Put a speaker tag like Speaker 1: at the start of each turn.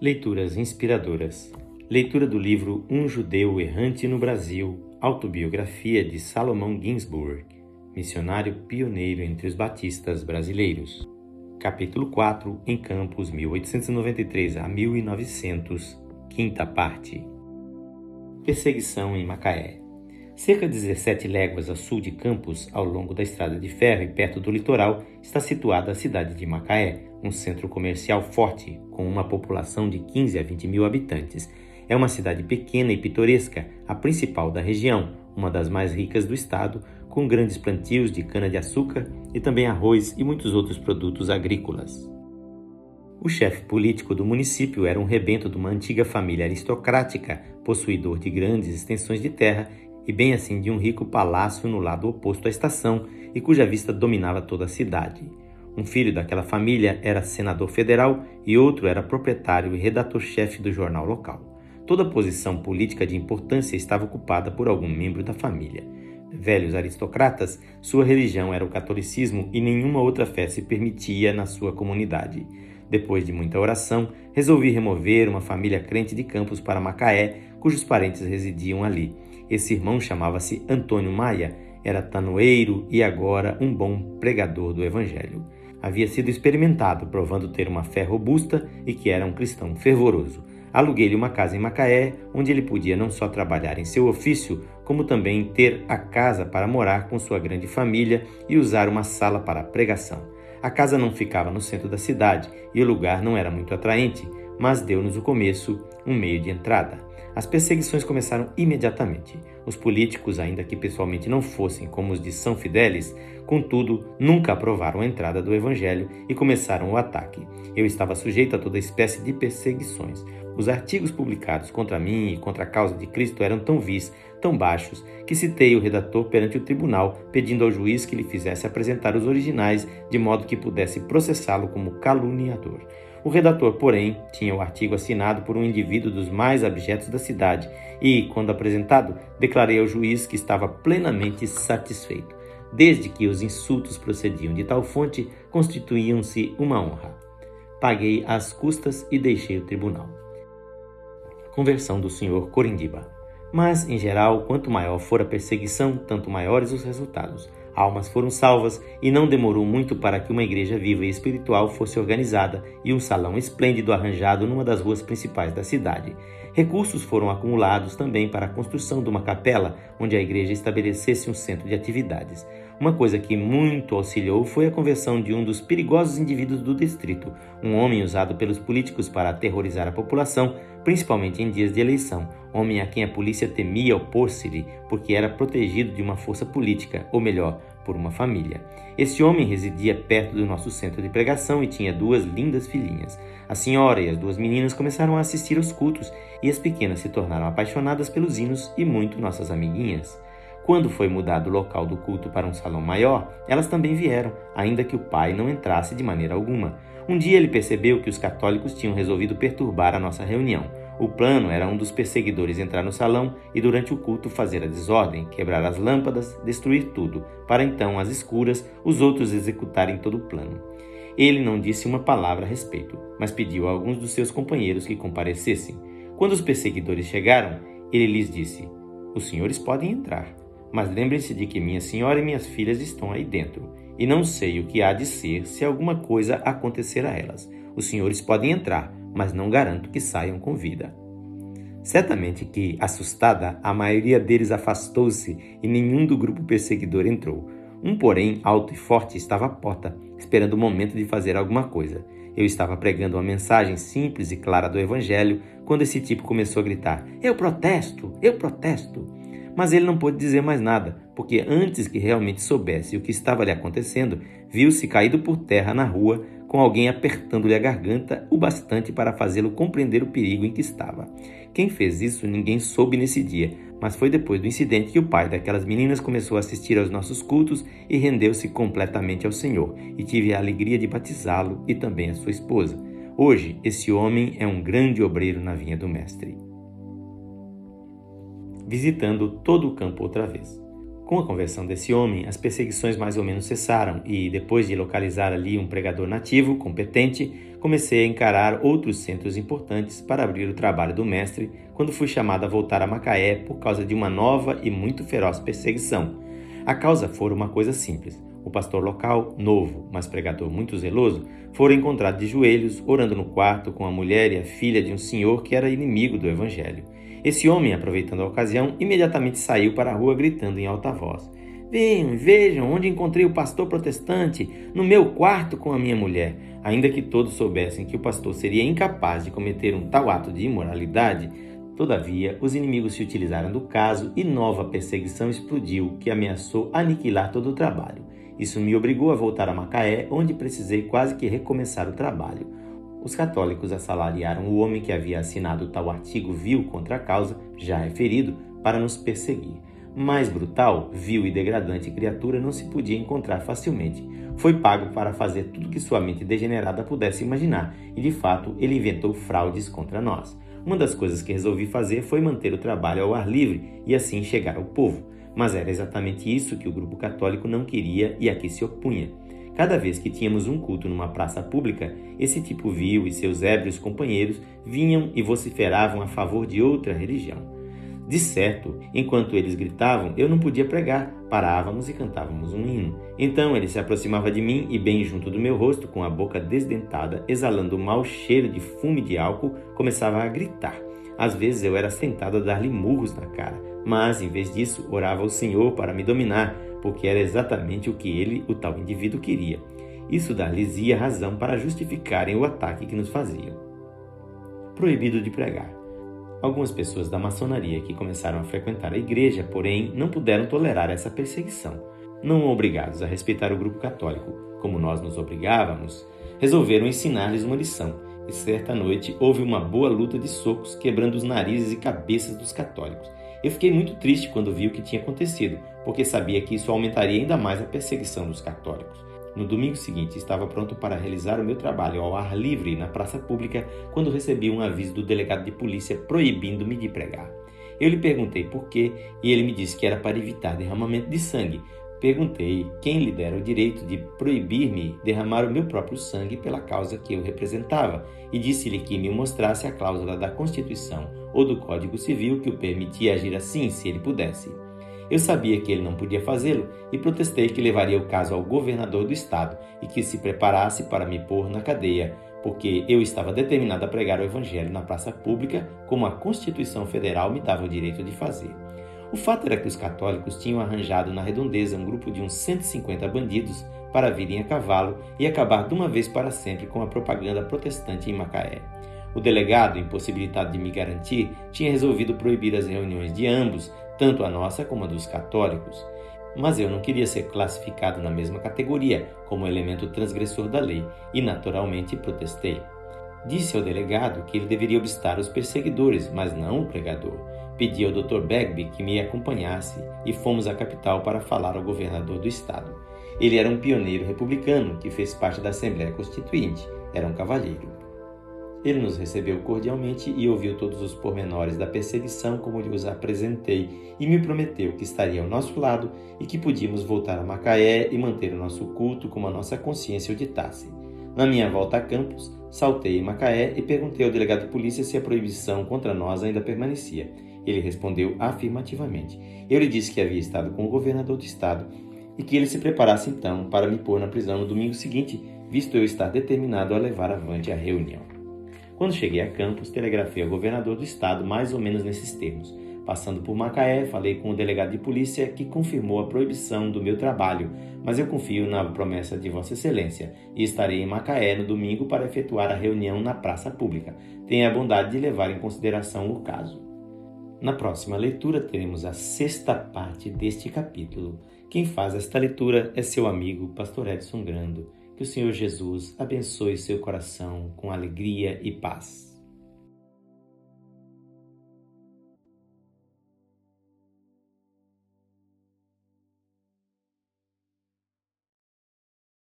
Speaker 1: Leituras inspiradoras. Leitura do livro Um Judeu Errante no Brasil, autobiografia de Salomão Ginsburg, missionário pioneiro entre os batistas brasileiros. Capítulo 4, em Campos, 1893 a 1900, quinta parte. Perseguição em Macaé. Cerca de 17 léguas a sul de Campos, ao longo da estrada de ferro e perto do litoral, está situada a cidade de Macaé, um centro comercial forte, com uma população de 15 a 20 mil habitantes. É uma cidade pequena e pitoresca, a principal da região, uma das mais ricas do estado, com grandes plantios de cana-de-açúcar e também arroz e muitos outros produtos agrícolas. O chefe político do município era um rebento de uma antiga família aristocrática, possuidor de grandes extensões de terra e bem assim de um rico palácio no lado oposto à estação e cuja vista dominava toda a cidade. Um filho daquela família era senador federal e outro era proprietário e redator-chefe do jornal local. Toda posição política de importância estava ocupada por algum membro da família. Velhos aristocratas, sua religião era o catolicismo e nenhuma outra fé se permitia na sua comunidade. Depois de muita oração, resolvi remover uma família crente de Campos para Macaé, cujos parentes residiam ali. Esse irmão chamava-se Antônio Maia, era tanoeiro e agora um bom pregador do Evangelho. Havia sido experimentado, provando ter uma fé robusta e que era um cristão fervoroso. Aluguei-lhe uma casa em Macaé, onde ele podia não só trabalhar em seu ofício, como também ter a casa para morar com sua grande família e usar uma sala para pregação. A casa não ficava no centro da cidade e o lugar não era muito atraente, mas deu-nos o começo, um meio de entrada. As perseguições começaram imediatamente. Os políticos, ainda que pessoalmente não fossem como os de São Fidélis, contudo, nunca aprovaram a entrada do Evangelho e começaram o ataque. Eu estava sujeito a toda espécie de perseguições. Os artigos publicados contra mim e contra a causa de Cristo eram tão vis, tão baixos, que citei o redator perante o tribunal, pedindo ao juiz que lhe fizesse apresentar os originais, de modo que pudesse processá-lo como caluniador. O redator, porém, tinha o artigo assinado por um indivíduo dos mais abjetos da cidade e, quando apresentado, declarei ao juiz que estava plenamente satisfeito, desde que os insultos procediam de tal fonte, constituíam-se uma honra. Paguei as custas e deixei o tribunal. Conversão do senhor Corindiba. Mas, em geral, quanto maior for a perseguição, tanto maiores os resultados. Almas foram salvas e não demorou muito para que uma igreja viva e espiritual fosse organizada e um salão esplêndido arranjado numa das ruas principais da cidade. Recursos foram acumulados também para a construção de uma capela onde a igreja estabelecesse um centro de atividades. Uma coisa que muito auxiliou foi a conversão de um dos perigosos indivíduos do distrito, um homem usado pelos políticos para aterrorizar a população, principalmente em dias de eleição, homem a quem a polícia temia opor-se-lhe porque era protegido de uma força política, ou melhor, por uma família. Esse homem residia perto do nosso centro de pregação e tinha duas lindas filhinhas. A senhora e as duas meninas começaram a assistir aos cultos e as pequenas se tornaram apaixonadas pelos hinos e muito nossas amiguinhas. Quando foi mudado o local do culto para um salão maior, elas também vieram, ainda que o pai não entrasse de maneira alguma. Um dia ele percebeu que os católicos tinham resolvido perturbar a nossa reunião. O plano era um dos perseguidores entrar no salão e durante o culto fazer a desordem, quebrar as lâmpadas, destruir tudo, para então, às escuras, os outros executarem todo o plano. Ele não disse uma palavra a respeito, mas pediu a alguns dos seus companheiros que comparecessem. Quando os perseguidores chegaram, ele lhes disse: Os senhores podem entrar, mas lembrem-se de que minha senhora e minhas filhas estão aí dentro, e não sei o que há de ser se alguma coisa acontecer a elas. Os senhores podem entrar, mas não garanto que saiam com vida. Certamente que, assustada, a maioria deles afastou-se e nenhum do grupo perseguidor entrou. Um, porém, alto e forte, estava à porta, esperando o momento de fazer alguma coisa. Eu estava pregando uma mensagem simples e clara do Evangelho quando esse tipo começou a gritar: Eu protesto! Eu protesto! Mas ele não pôde dizer mais nada, porque antes que realmente soubesse o que estava lhe acontecendo, viu-se caído por terra na rua, com alguém apertando-lhe a garganta o bastante para fazê-lo compreender o perigo em que estava. Quem fez isso ninguém soube nesse dia, mas foi depois do incidente que o pai daquelas meninas começou a assistir aos nossos cultos e rendeu-se completamente ao Senhor, e tive a alegria de batizá-lo e também a sua esposa. Hoje, esse homem é um grande obreiro na vinha do Mestre. Visitando todo o campo outra vez. Com a conversão desse homem, as perseguições mais ou menos cessaram e, depois de localizar ali um pregador nativo, competente, comecei a encarar outros centros importantes para abrir o trabalho do mestre quando fui chamado a voltar a Macaé por causa de uma nova e muito feroz perseguição. A causa fora uma coisa simples. O pastor local, novo, mas pregador muito zeloso, fora encontrado de joelhos, orando no quarto com a mulher e a filha de um senhor que era inimigo do evangelho. Esse homem, aproveitando a ocasião, imediatamente saiu para a rua gritando em alta voz: Venham vejam onde encontrei o pastor protestante, no meu quarto com a minha mulher. Ainda que todos soubessem que o pastor seria incapaz de cometer um tal ato de imoralidade, todavia os inimigos se utilizaram do caso e nova perseguição explodiu que ameaçou aniquilar todo o trabalho. Isso me obrigou a voltar a Macaé, onde precisei quase que recomeçar o trabalho. Os católicos assalariaram o homem que havia assinado tal artigo vil contra a causa, já referido, para nos perseguir. Mais brutal, vil e degradante criatura não se podia encontrar facilmente. Foi pago para fazer tudo que sua mente degenerada pudesse imaginar, e de fato ele inventou fraudes contra nós. Uma das coisas que resolvi fazer foi manter o trabalho ao ar livre e assim chegar ao povo. Mas era exatamente isso que o grupo católico não queria e a que se opunha. Cada vez que tínhamos um culto numa praça pública, esse tipo vil e seus ébrios companheiros vinham e vociferavam a favor de outra religião. De certo, enquanto eles gritavam, eu não podia pregar, parávamos e cantávamos um hino. Então ele se aproximava de mim e, bem junto do meu rosto, com a boca desdentada, exalando o mau cheiro de fume de álcool, começava a gritar. Às vezes eu era sentado a dar-lhe murros na cara, mas, em vez disso, orava ao Senhor para me dominar, porque era exatamente o que ele, o tal indivíduo, queria. Isso dar-lhes ia razão para justificarem o ataque que nos faziam. Proibido de pregar. Algumas pessoas da maçonaria que começaram a frequentar a igreja, porém, não puderam tolerar essa perseguição. Não obrigados a respeitar o grupo católico, como nós nos obrigávamos, resolveram ensinar-lhes uma lição. E certa noite houve uma boa luta de socos, quebrando os narizes e cabeças dos católicos. Eu fiquei muito triste quando vi o que tinha acontecido, porque sabia que isso aumentaria ainda mais a perseguição dos católicos. No domingo seguinte, estava pronto para realizar o meu trabalho ao ar livre na praça pública quando recebi um aviso do delegado de polícia proibindo-me de pregar. Eu lhe perguntei por quê e ele me disse que era para evitar derramamento de sangue, Perguntei quem lhe dera o direito de proibir-me derramar o meu próprio sangue pela causa que eu representava, e disse-lhe que me mostrasse a cláusula da Constituição ou do Código Civil que o permitia agir assim se ele pudesse. Eu sabia que ele não podia fazê-lo e protestei que levaria o caso ao governador do estado e que se preparasse para me pôr na cadeia, porque eu estava determinado a pregar o evangelho na praça pública, como a Constituição Federal me dava o direito de fazer. O fato era que os católicos tinham arranjado na redondeza um grupo de uns 150 bandidos para virem a cavalo e acabar de uma vez para sempre com a propaganda protestante em Macaé. O delegado, impossibilitado de me garantir, tinha resolvido proibir as reuniões de ambos, tanto a nossa como a dos católicos. Mas eu não queria ser classificado na mesma categoria, como elemento transgressor da lei, e naturalmente protestei. Disse ao delegado que ele deveria obstar os perseguidores, mas não o pregador. Pedi ao Dr. Bagby que me acompanhasse e fomos à capital para falar ao governador do estado. Ele era um pioneiro republicano que fez parte da Assembleia Constituinte, era um cavalheiro. Ele nos recebeu cordialmente e ouviu todos os pormenores da perseguição como lhe os apresentei e me prometeu que estaria ao nosso lado e que podíamos voltar a Macaé e manter o nosso culto como a nossa consciência o ditasse. Na minha volta a Campos, saltei em Macaé e perguntei ao delegado de polícia se a proibição contra nós ainda permanecia. Ele respondeu afirmativamente. Eu lhe disse que havia estado com o governador do estado e que ele se preparasse então para me pôr na prisão no domingo seguinte, visto eu estar determinado a levar avante a reunião. Quando cheguei a Campos, telegrafei ao governador do estado mais ou menos nesses termos. Passando por Macaé, falei com o delegado de polícia que confirmou a proibição do meu trabalho, mas eu confio na promessa de Vossa Excelência e estarei em Macaé no domingo para efetuar a reunião na praça pública. Tenha a bondade de levar em consideração o caso. Na próxima leitura teremos a sexta parte deste capítulo. Quem faz esta leitura é seu amigo, Pastor Edson Grando. Que o Senhor Jesus abençoe seu coração com alegria e paz.